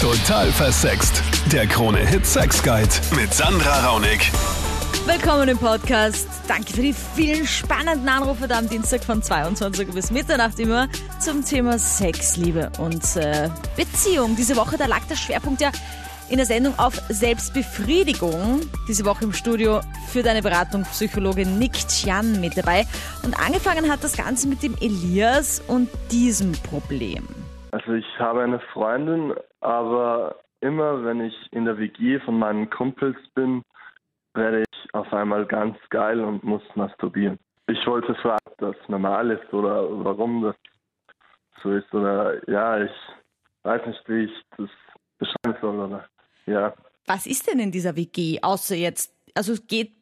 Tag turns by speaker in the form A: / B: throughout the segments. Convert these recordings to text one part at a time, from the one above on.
A: Total versext. Der Krone-Hit Sex Guide mit Sandra Raunig.
B: Willkommen im Podcast. Danke für die vielen spannenden Anrufe da am Dienstag von 22 bis Mitternacht immer zum Thema Sex, Liebe und äh, Beziehung. Diese Woche, da lag der Schwerpunkt ja in der Sendung auf Selbstbefriedigung. Diese Woche im Studio für deine Beratung Psychologe Nick Chian mit dabei. Und angefangen hat das Ganze mit dem Elias und diesem Problem.
C: Also ich habe eine Freundin, aber immer wenn ich in der WG von meinen Kumpels bin, werde ich auf einmal ganz geil und muss masturbieren. Ich wollte fragen, ob das normal ist oder warum das so ist oder ja, ich weiß nicht, wie ich das beschreiben soll oder ja.
B: Was ist denn in dieser WG, außer jetzt, also es geht,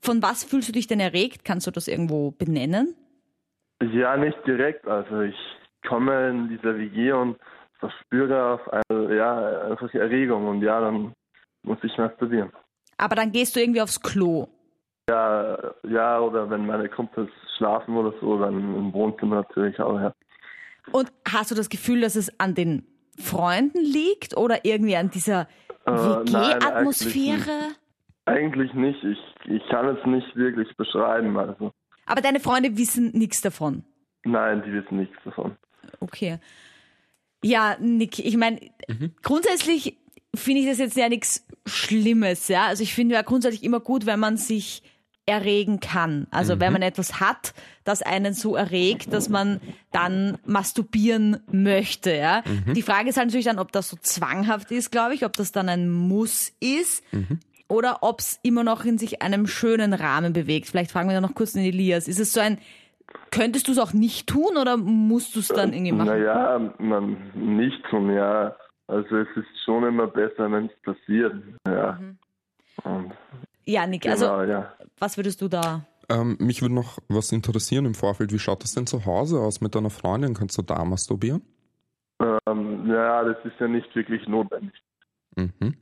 B: von was fühlst du dich denn erregt? Kannst du das irgendwo benennen?
C: Ja, nicht direkt. Also ich komme in dieser WG und verspüre auf eine, ja, einfach Erregung und ja, dann muss ich masturbieren.
B: Aber dann gehst du irgendwie aufs Klo.
C: Ja, ja, oder wenn meine Kumpels schlafen oder so, dann im Wohnzimmer natürlich auch, ja.
B: Und hast du das Gefühl, dass es an den Freunden liegt oder irgendwie an dieser
C: Äh, nein,
B: WG-Atmosphäre?
C: Eigentlich nicht. Ich, ich kann es nicht wirklich beschreiben. Also
B: Aber deine Freunde wissen nichts davon.
C: nein, die wissen nichts davon.
B: Okay. Ja, Nick, ich meine, grundsätzlich finde ich das jetzt ja nichts Schlimmes, ja. Also ich finde ja grundsätzlich immer gut, wenn man sich erregen kann. Also wenn man etwas hat, das einen so erregt, dass man dann masturbieren möchte, ja. Die Frage ist halt natürlich dann, ob das so zwanghaft ist, glaube ich, ob das dann ein Muss ist. Oder ob es immer noch in sich einem schönen Rahmen bewegt. Vielleicht fragen wir da noch kurz den Elias. Ist es so ein, könntest du es auch nicht tun oder musst du es dann irgendwie machen?
C: Naja, man nicht tun, ja. Also es ist schon immer besser, wenn es passiert. Ja.
B: Mhm.
C: Und,
B: Ja, Nick,
C: genau,
B: also
C: ja.
B: was würdest du da?
D: Ähm, mich würde noch was interessieren im Vorfeld. Wie schaut das denn zu Hause aus mit deiner Freundin? Kannst du da masturbieren?
C: Ähm, ja, das ist ja nicht wirklich notwendig.
D: Mhm.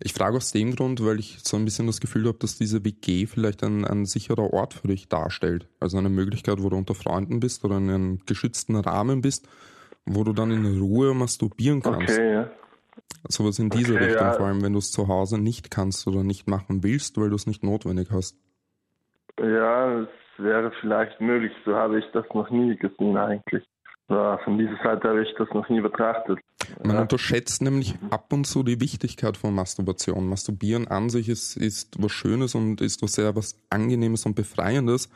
D: Ich frage aus dem Grund, weil ich so ein bisschen das Gefühl habe, dass diese WG vielleicht ein, ein sicherer Ort für dich darstellt. Also eine Möglichkeit, wo du unter Freunden bist oder in einem geschützten Rahmen bist, wo du dann in Ruhe masturbieren kannst.
C: Okay, ja.
D: Sowas in diese
C: Okay,
D: Richtung,
C: ja.
D: vor allem wenn du es zu Hause nicht kannst oder nicht machen willst, weil du es nicht notwendig hast.
C: Ja, es wäre vielleicht möglich. So habe ich das noch nie gesehen eigentlich. Ja, von dieser Seite habe ich das noch nie betrachtet.
D: Man
C: Ja.
D: unterschätzt nämlich ab und zu die Wichtigkeit von Masturbation. Masturbieren an sich ist, ist was Schönes und ist was sehr was Angenehmes und Befreiendes.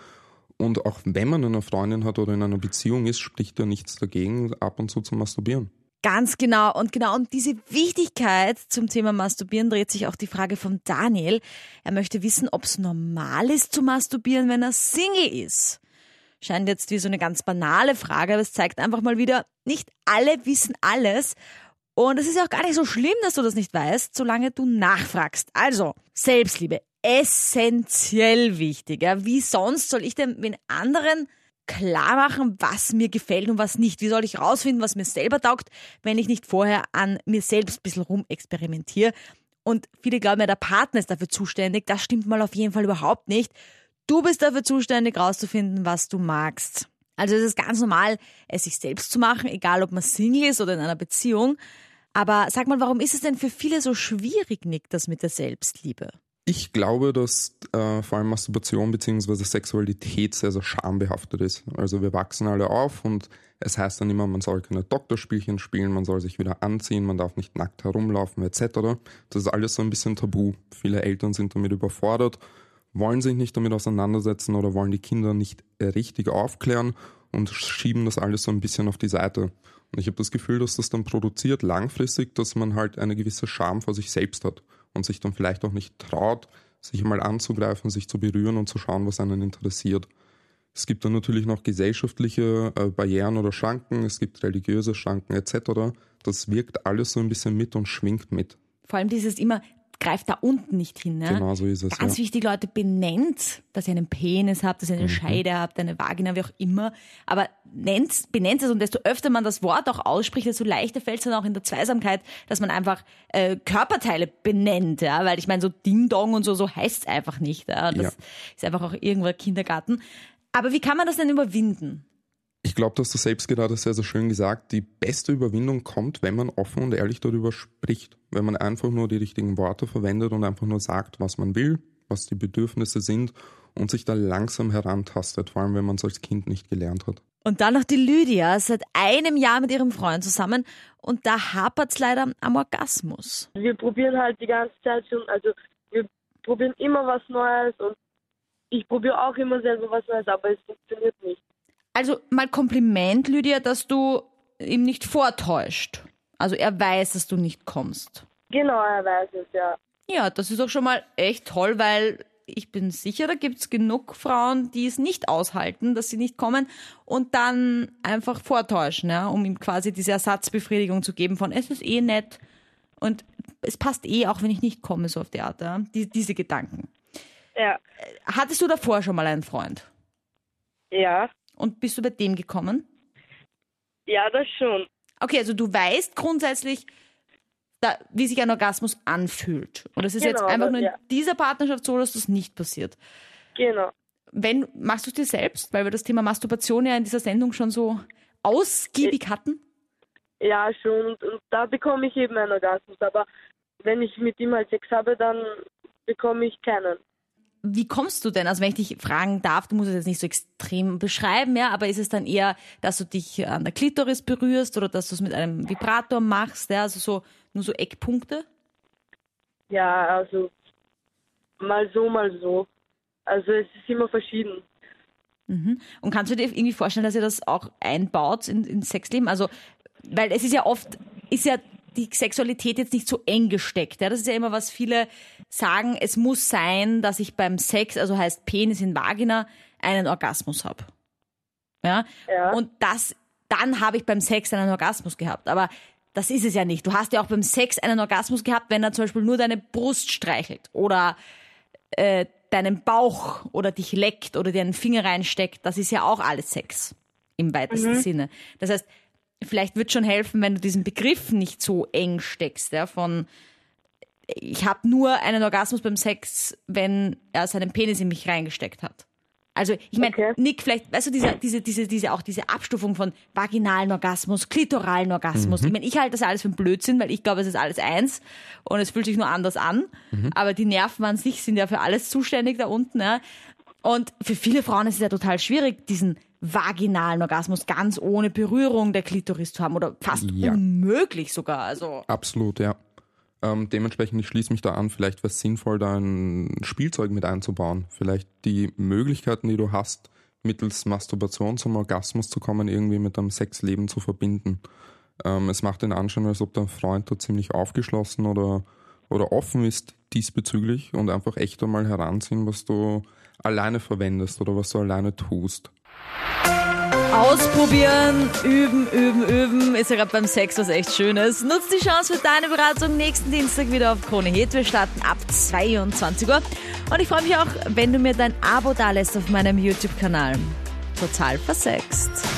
D: Und auch wenn man eine Freundin hat oder in einer Beziehung ist, spricht da nichts dagegen, ab und zu zu masturbieren.
B: Ganz genau. Und genau um diese Wichtigkeit zum Thema Masturbieren dreht sich auch die Frage von Daniel. Er möchte wissen, ob es normal ist zu masturbieren, wenn er Single ist. Scheint jetzt wie so eine ganz banale Frage, aber es zeigt einfach mal wieder, nicht alle wissen alles. Und es ist ja auch gar nicht so schlimm, dass du das nicht weißt, solange du nachfragst. Also, Selbstliebe, essentiell wichtig. Ja? Wie sonst soll ich denn den anderen klar machen, was mir gefällt und was nicht? Wie soll ich rausfinden, was mir selber taugt, wenn ich nicht vorher an mir selbst ein bisschen rumexperimentiere? Und viele glauben ja, der Partner ist dafür zuständig. Das stimmt mal auf jeden Fall überhaupt nicht. Du bist dafür zuständig, rauszufinden, was du magst. Also es ist ganz normal, es sich selbst zu machen, egal ob man Single ist oder in einer Beziehung. Aber sag mal, warum ist es denn für viele so schwierig, Nick, das mit der Selbstliebe?
D: Ich glaube, dass äh, vor allem Masturbation bzw. Sexualität sehr, sehr schambehaftet ist. Also wir wachsen alle auf und es heißt dann immer, man soll keine Doktorspielchen spielen, man soll sich wieder anziehen, man darf nicht nackt herumlaufen etc. Das ist alles so ein bisschen tabu. Viele Eltern sind damit überfordert, wollen sich nicht damit auseinandersetzen oder wollen die Kinder nicht äh, richtig aufklären und schieben das alles so ein bisschen auf die Seite. Und ich habe das Gefühl, dass das dann produziert langfristig, dass man halt eine gewisse Scham vor sich selbst hat und sich dann vielleicht auch nicht traut, sich mal anzugreifen, sich zu berühren und zu schauen, was einen interessiert. Es gibt dann natürlich noch gesellschaftliche äh, Barrieren oder Schranken, es gibt religiöse Schranken etc. Das wirkt alles so ein bisschen mit und schwingt mit.
B: Vor allem dieses immer, greift da unten nicht hin. Ne?
D: Genau so ist es.
B: Ganz
D: ja.
B: wichtig, Leute, benennt, dass ihr einen Penis habt, dass ihr eine
D: Mhm.
B: Scheide habt, eine Vagina, wie auch immer. Aber nennt, benennt es und desto öfter man das Wort auch ausspricht, desto leichter fällt es dann auch in der Zweisamkeit, dass man einfach äh, Körperteile benennt. Ja? Weil ich meine, so Ding Dong und so, so heißt es einfach nicht. Ja? Das
D: Ja.
B: ist einfach auch irgendwo Kindergarten. Aber wie kann man das denn überwinden?
D: Ich glaube, dass du selbst gerade sehr, sehr schön gesagt, die beste Überwindung kommt, wenn man offen und ehrlich darüber spricht. Wenn man einfach nur die richtigen Worte verwendet und einfach nur sagt, was man will, was die Bedürfnisse sind und sich da langsam herantastet, vor allem wenn man es als Kind nicht gelernt hat.
B: Und dann noch die Lydia, seit einem Jahr mit ihrem Freund zusammen und da hapert es leider am Orgasmus.
E: Wir probieren halt die ganze Zeit schon, also wir probieren immer was Neues und ich probiere auch immer selber was Neues, aber es funktioniert nicht.
B: Also mal Kompliment, Lydia, dass du ihm nicht vortäuscht. Also er weiß, dass du nicht kommst.
E: Genau, er weiß es, ja.
B: Ja, das ist auch schon mal echt toll, weil ich bin sicher, da gibt es genug Frauen, die es nicht aushalten, dass sie nicht kommen und dann einfach vortäuschen, ja, um ihm quasi diese Ersatzbefriedigung zu geben von es ist eh nett und es passt eh, auch wenn ich nicht komme, so auf die Art, ja, die, diese Gedanken.
E: Ja.
B: Hattest du davor schon mal einen Freund?
E: Ja.
B: Und bist du bei dem gekommen?
E: Ja, das schon.
B: Okay, also du weißt grundsätzlich, da, wie sich ein Orgasmus anfühlt. Und es ist
E: Genau,
B: jetzt einfach nur in
E: ja.
B: dieser Partnerschaft so, dass das nicht passiert.
E: Genau.
B: Wenn, machst du es dir selbst? Weil wir das Thema Masturbation ja in dieser Sendung schon so ausgiebig hatten.
E: Ja, schon. Und, und da bekomme ich eben einen Orgasmus. Aber wenn ich mit ihm halt Sex habe, dann bekomme ich keinen.
B: Wie kommst du denn? Also wenn ich dich fragen darf, du musst es jetzt nicht so extrem beschreiben, ja, aber ist es dann eher, dass du dich an der Klitoris berührst oder dass du es mit einem Vibrator machst, ja, also so nur so Eckpunkte?
E: Ja, also mal so, mal so. Also es ist immer verschieden.
B: Mhm. Und kannst du dir irgendwie vorstellen, dass ihr das auch einbaut in, ins Sexleben? Also, weil es ist ja oft, ist ja die Sexualität jetzt nicht so eng gesteckt. Ja? Das ist ja immer, was viele sagen, es muss sein, dass ich beim Sex, also heißt Penis in Vagina, einen Orgasmus habe. Ja?
E: Ja.
B: Und das, dann habe ich beim Sex einen Orgasmus gehabt. Aber das ist es ja nicht. Du hast ja auch beim Sex einen Orgasmus gehabt, wenn er zum Beispiel nur deine Brust streichelt oder äh, deinen Bauch oder dich leckt oder dir einen Finger reinsteckt. Das ist ja auch alles Sex im weitesten Sinne. Das heißt, vielleicht wird schon helfen, wenn du diesen Begriff nicht so eng steckst, ja, von ich habe nur einen Orgasmus beim Sex, wenn er seinen Penis in mich reingesteckt hat. Also ich meine,
E: Okay.
B: Nick, vielleicht, weißt du, diese, diese, diese, diese, auch diese Abstufung von vaginalen Orgasmus, klitoralen Orgasmus. Ich meine, ich halte das alles für einen Blödsinn, weil ich glaube, es ist alles eins und es fühlt sich nur anders an. Aber die Nerven an sich sind ja für alles zuständig da unten. Ja? Und für viele Frauen ist es ja total schwierig, diesen vaginalen Orgasmus ganz ohne Berührung der Klitoris zu haben oder fast
D: Ja.
B: unmöglich sogar. Also
D: Absolut, ja. Ähm, dementsprechend, ich schließe mich da an, vielleicht wäre es sinnvoll, da ein Spielzeug mit einzubauen. Vielleicht die Möglichkeiten, die du hast, mittels Masturbation zum Orgasmus zu kommen, irgendwie mit deinem Sexleben zu verbinden. Ähm, es macht den Anschein, als ob dein Freund da ziemlich aufgeschlossen oder, oder offen ist diesbezüglich und einfach echt einmal heranziehen, was du alleine verwendest oder was du alleine tust.
B: Ausprobieren, üben, üben, üben. Ist ja gerade beim Sex was echt Schönes. Nutz die Chance für deine Beratung nächsten Dienstag wieder auf Krone Hit. Wir starten ab 22 Uhr. Und ich freue mich auch, wenn du mir dein Abo dalässt auf meinem YouTube-Kanal. Total versext.